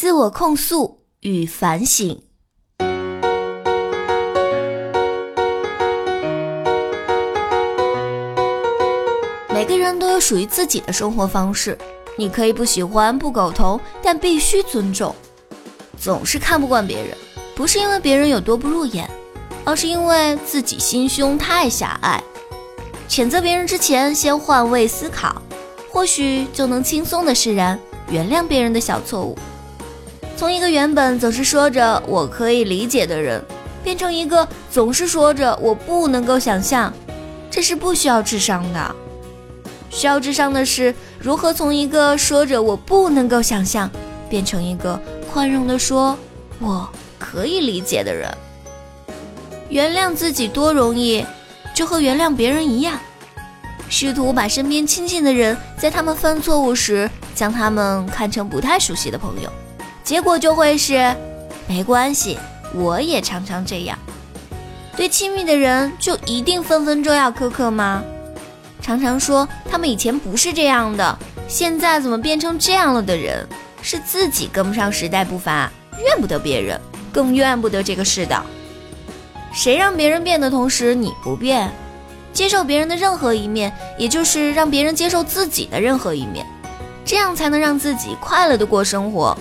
自我控诉与反省。每个人都有属于自己的生活方式，你可以不喜欢、不苟同，但必须尊重。总是看不惯别人，不是因为别人有多不入眼，而是因为自己心胸太狭隘。谴责别人之前，先换位思考，或许就能轻松的释然，原谅别人的小错误。从一个原本总是说着我可以理解的人，变成一个总是说着我不能够想象，这是不需要智商的。需要智商的是如何从一个说着我不能够想象，变成一个宽容的说我可以理解的人。原谅自己多容易，就和原谅别人一样。试图把身边亲近的人，在他们犯错误时，将他们看成不太熟悉的朋友。结果就会是，没关系，我也常常这样。对亲密的人就一定分分钟要苛刻吗？常常说他们以前不是这样的，现在怎么变成这样了的人，是自己跟不上时代步伐，怨不得别人，更怨不得这个世道。谁让别人变的同时你不变？接受别人的任何一面，也就是让别人接受自己的任何一面，这样才能让自己快乐的过生活。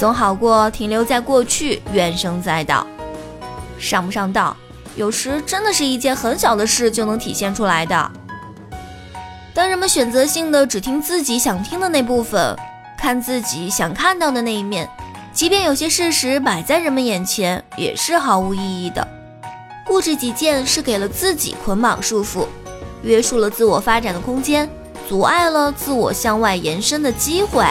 总好过停留在过去，怨声载道。上不上道，有时真的是一件很小的事就能体现出来的。当人们选择性的只听自己想听的那部分，看自己想看到的那一面，即便有些事实摆在人们眼前，也是毫无意义的。固执己见是给了自己捆绑束缚，约束了自我发展的空间，阻碍了自我向外延伸的机会。